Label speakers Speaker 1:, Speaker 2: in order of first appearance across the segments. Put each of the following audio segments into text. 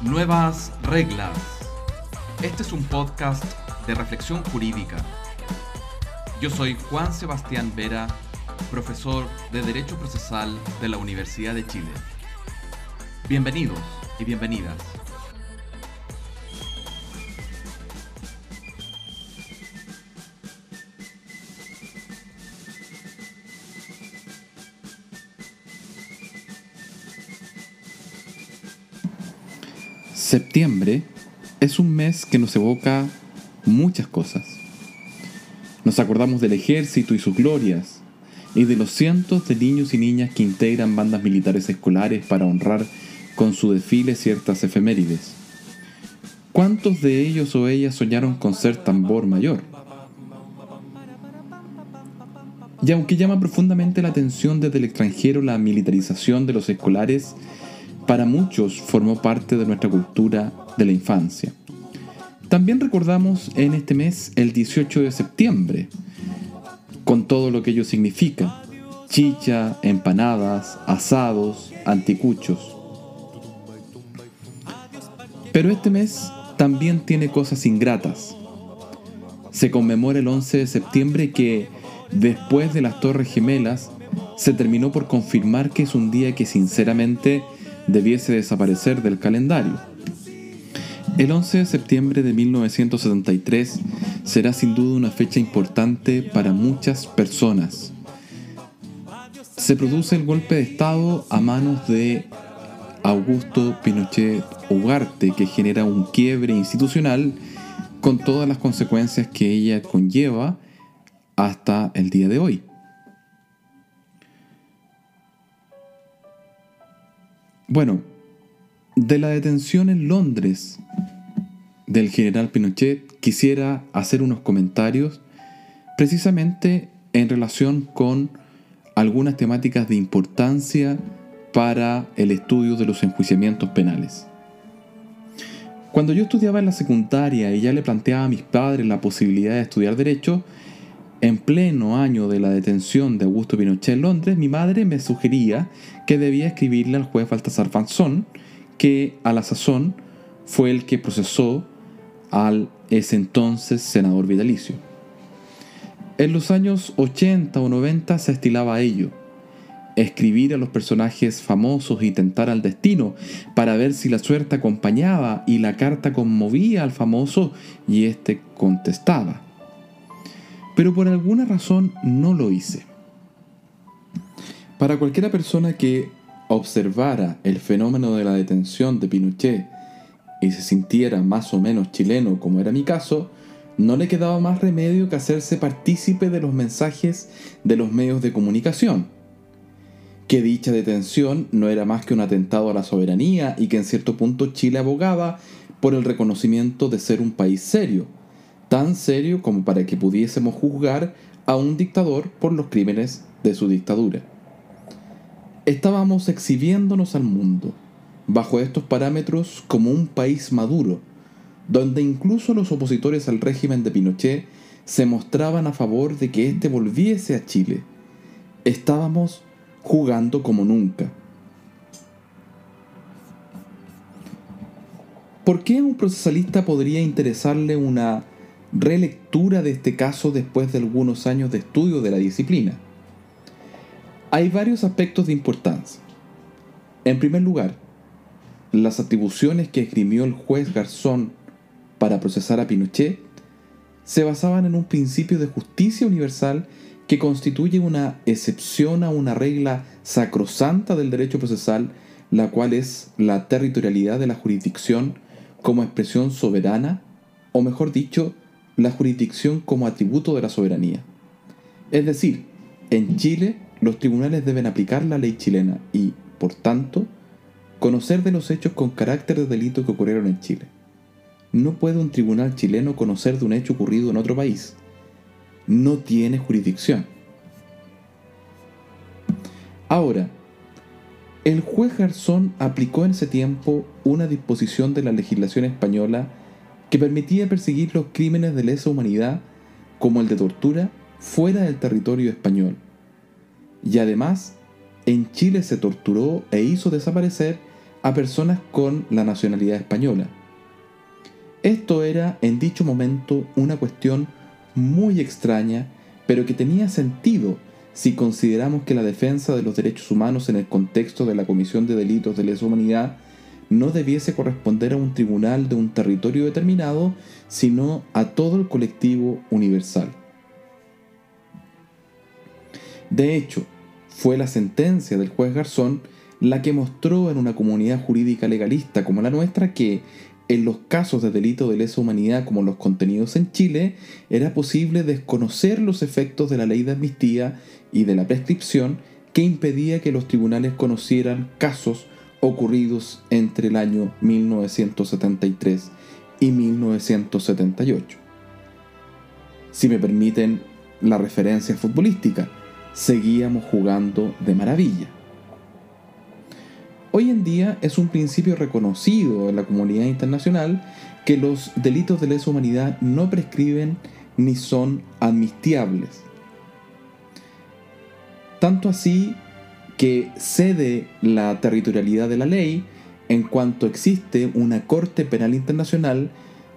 Speaker 1: Nuevas reglas. Este es un podcast de reflexión jurídica. Yo soy Juan Sebastián Vera, profesor de Derecho Procesal de la Universidad de Chile. Bienvenidos y bienvenidas.
Speaker 2: Septiembre es un mes que nos evoca muchas cosas. Nos acordamos del ejército y sus glorias, y de los cientos de niños y niñas que integran bandas militares escolares para honrar con su desfile ciertas efemérides. ¿Cuántos de ellos o ellas soñaron con ser tambor mayor? Y aunque llama profundamente la atención desde el extranjero la militarización de los escolares, para muchos formó parte de nuestra cultura de la infancia. También recordamos en este mes el 18 de septiembre, con todo lo que ello significa. Chicha, empanadas, asados, anticuchos. Pero este mes también tiene cosas ingratas. Se conmemora el 11 de septiembre que, después de las Torres Gemelas, se terminó por confirmar que es un día que sinceramente debiese desaparecer del calendario. El 11 de septiembre de 1973 será sin duda una fecha importante para muchas personas. Se produce el golpe de Estado a manos de Augusto Pinochet Ugarte que genera un quiebre institucional con todas las consecuencias que ella conlleva hasta el día de hoy. Bueno, de la detención en Londres del general Pinochet quisiera hacer unos comentarios precisamente en relación con algunas temáticas de importancia para el estudio de los enjuiciamientos penales. Cuando yo estudiaba en la secundaria y ya le planteaba a mis padres la posibilidad de estudiar derecho, en pleno año de la detención de Augusto Pinochet en Londres, mi madre me sugería que debía escribirle al juez Baltasar Fanzón, que a la sazón fue el que procesó al ese entonces senador vitalicio. En los años 80 o 90 se estilaba ello, escribir a los personajes famosos y tentar al destino para ver si la suerte acompañaba y la carta conmovía al famoso y éste contestaba pero por alguna razón no lo hice. Para cualquiera persona que observara el fenómeno de la detención de Pinochet y se sintiera más o menos chileno como era mi caso, no le quedaba más remedio que hacerse partícipe de los mensajes de los medios de comunicación. Que dicha detención no era más que un atentado a la soberanía y que en cierto punto Chile abogaba por el reconocimiento de ser un país serio, tan serio como para que pudiésemos juzgar a un dictador por los crímenes de su dictadura. Estábamos exhibiéndonos al mundo, bajo estos parámetros, como un país maduro, donde incluso los opositores al régimen de Pinochet se mostraban a favor de que éste volviese a Chile. Estábamos jugando como nunca. ¿Por qué a un procesalista podría interesarle una relectura de este caso después de algunos años de estudio de la disciplina. Hay varios aspectos de importancia. En primer lugar, las atribuciones que esgrimió el juez Garzón para procesar a Pinochet se basaban en un principio de justicia universal que constituye una excepción a una regla sacrosanta del derecho procesal, la cual es la territorialidad de la jurisdicción como expresión soberana, o mejor dicho, la jurisdicción como atributo de la soberanía. Es decir, en Chile los tribunales deben aplicar la ley chilena y, por tanto, conocer de los hechos con carácter de delito que ocurrieron en Chile. No puede un tribunal chileno conocer de un hecho ocurrido en otro país. No tiene jurisdicción. Ahora, el juez Garzón aplicó en ese tiempo una disposición de la legislación española que permitía perseguir los crímenes de lesa humanidad como el de tortura fuera del territorio español y además en Chile se torturó e hizo desaparecer a personas con la nacionalidad española. Esto era en dicho momento una cuestión muy extraña, pero que tenía sentido si consideramos que la defensa de los derechos humanos en el contexto de la Comisión de Delitos de Lesa Humanidad no debiese corresponder a un tribunal de un territorio determinado, sino a todo el colectivo universal. De hecho, fue la sentencia del juez Garzón la que mostró en una comunidad jurídica legalista como la nuestra que en los casos de delito de lesa humanidad como los contenidos en Chile, era posible desconocer los efectos de la ley de amnistía y de la prescripción que impedía que los tribunales conocieran casos ocurridos entre el año 1973 y 1978. Si me permiten la referencia futbolística, seguíamos jugando de maravilla. Hoy en día es un principio reconocido en la comunidad internacional que los delitos de lesa humanidad no prescriben ni son amnistiables. Tanto así que cede la territorialidad de la ley en cuanto existe una Corte Penal Internacional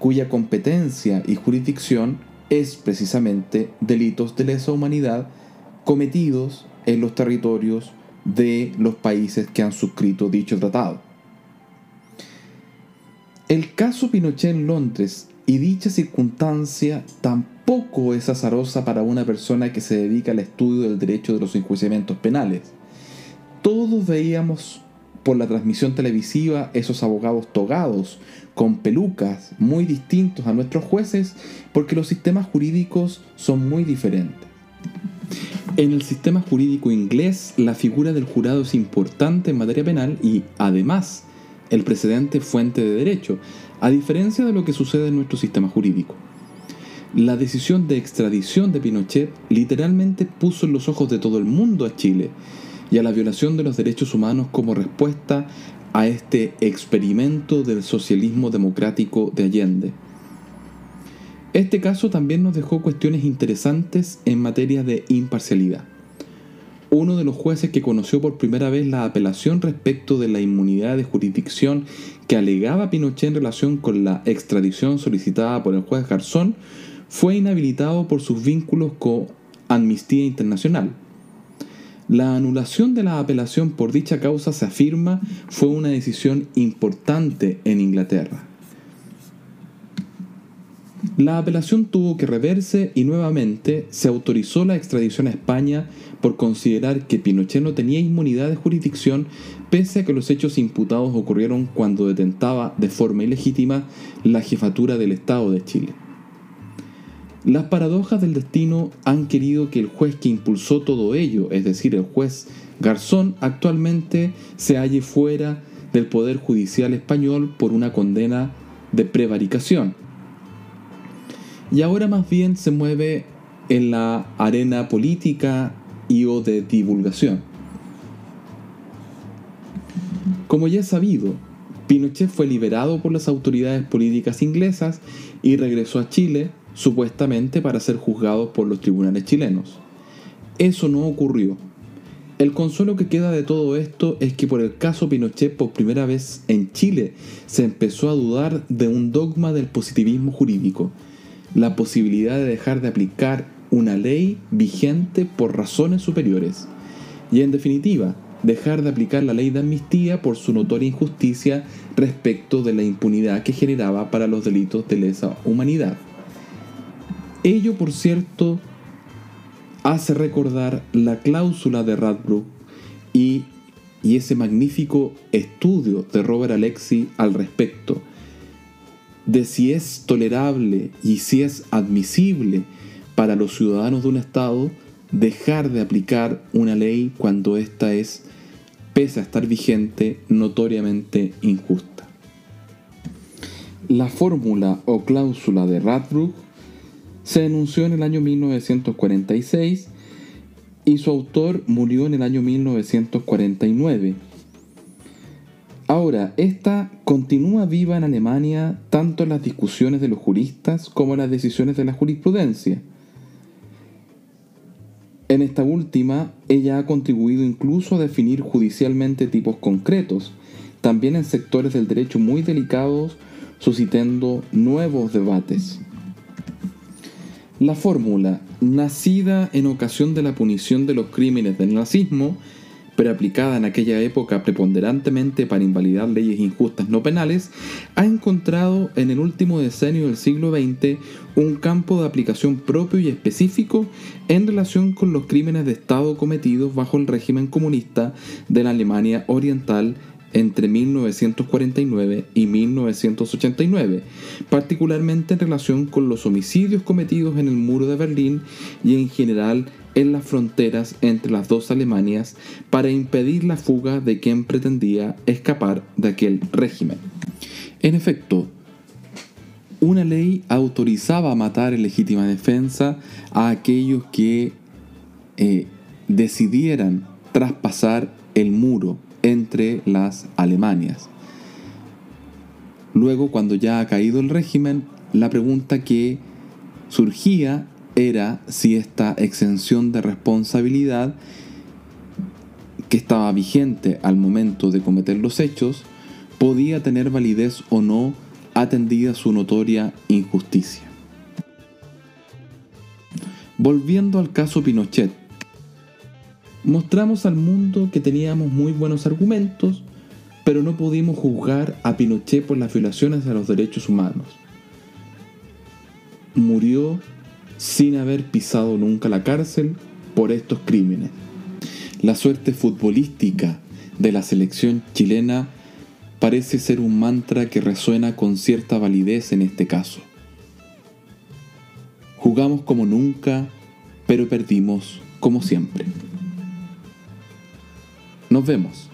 Speaker 2: cuya competencia y jurisdicción es precisamente delitos de lesa humanidad cometidos en los territorios de los países que han suscrito dicho tratado. El caso Pinochet en Londres y dicha circunstancia tampoco es azarosa para una persona que se dedica al estudio del derecho de los enjuiciamientos penales. Todos veíamos por la transmisión televisiva esos abogados togados, con pelucas, muy distintos a nuestros jueces, porque los sistemas jurídicos son muy diferentes. En el sistema jurídico inglés, la figura del jurado es importante en materia penal y, además, el precedente fuente de derecho, a diferencia de lo que sucede en nuestro sistema jurídico. La decisión de extradición de Pinochet literalmente puso en los ojos de todo el mundo a Chile y a la violación de los derechos humanos como respuesta a este experimento del socialismo democrático de Allende. Este caso también nos dejó cuestiones interesantes en materia de imparcialidad. Uno de los jueces que conoció por primera vez la apelación respecto de la inmunidad de jurisdicción que alegaba Pinochet en relación con la extradición solicitada por el juez Garzón fue inhabilitado por sus vínculos con Amnistía Internacional. La anulación de la apelación por dicha causa se afirma fue una decisión importante en Inglaterra. La apelación tuvo que reverse y nuevamente se autorizó la extradición a España por considerar que Pinochet no tenía inmunidad de jurisdicción pese a que los hechos imputados ocurrieron cuando detentaba de forma ilegítima la jefatura del Estado de Chile. Las paradojas del destino han querido que el juez que impulsó todo ello, es decir, el juez Garzón, actualmente se halle fuera del Poder Judicial español por una condena de prevaricación y ahora más bien se mueve en la arena política y o de divulgación. Como ya es sabido, Pinochet fue liberado por las autoridades políticas inglesas y regresó a Chile supuestamente para ser juzgado por los tribunales chilenos. Eso no ocurrió. El consuelo que queda de todo esto es que por el caso Pinochet por primera vez en Chile se empezó a dudar de un dogma del positivismo jurídico la posibilidad de dejar de aplicar una ley vigente por razones superiores y en definitiva dejar de aplicar la ley de amnistía por su notoria injusticia respecto de la impunidad que generaba para los delitos de lesa humanidad. Ello, por cierto, hace recordar la cláusula de Radbrook y, ese magnífico estudio de Robert Alexi al respecto, de si es tolerable y si es admisible para los ciudadanos de un Estado dejar de aplicar una ley cuando ésta es, pese a estar vigente, notoriamente injusta. La fórmula o cláusula de Radbrook se enunció en el año 1946 y su autor murió en el año 1949 Ahora, esta continúa viva en Alemania tanto en las discusiones de los juristas como en las decisiones de la jurisprudencia. En esta última, ella ha contribuido incluso a definir judicialmente tipos concretos, también en sectores del derecho muy delicados, suscitando nuevos debates. La fórmula, nacida en ocasión de la punición de los crímenes del nazismo, pero aplicada en aquella época preponderantemente para invalidar leyes injustas no penales, ha encontrado en el último decenio del siglo XX un campo de aplicación propio y específico en relación con los crímenes de Estado cometidos bajo el régimen comunista de la Alemania Oriental entre 1949 y 1989, particularmente en relación con los homicidios cometidos en el muro de Berlín y en general en las fronteras entre las dos Alemanias para impedir la fuga de quien pretendía escapar de aquel régimen. En efecto, una ley autorizaba a matar en legítima defensa a aquellos que eh, decidieran traspasar el muro entre las Alemanias. Luego, cuando ya ha caído el régimen, la pregunta que surgía era si esta exención de responsabilidad que estaba vigente al momento de cometer los hechos podía tener validez o no atendida su notoria injusticia. Volviendo al caso Pinochet, mostramos al mundo que teníamos muy buenos argumentos, pero no pudimos juzgar a Pinochet por las violaciones de los derechos humanos. Murió sin haber pisado nunca la cárcel por estos crímenes. La suerte futbolística de la selección chilena parece ser un mantra que resuena con cierta validez en este caso. Jugamos como nunca, pero perdimos como siempre. Nos vemos.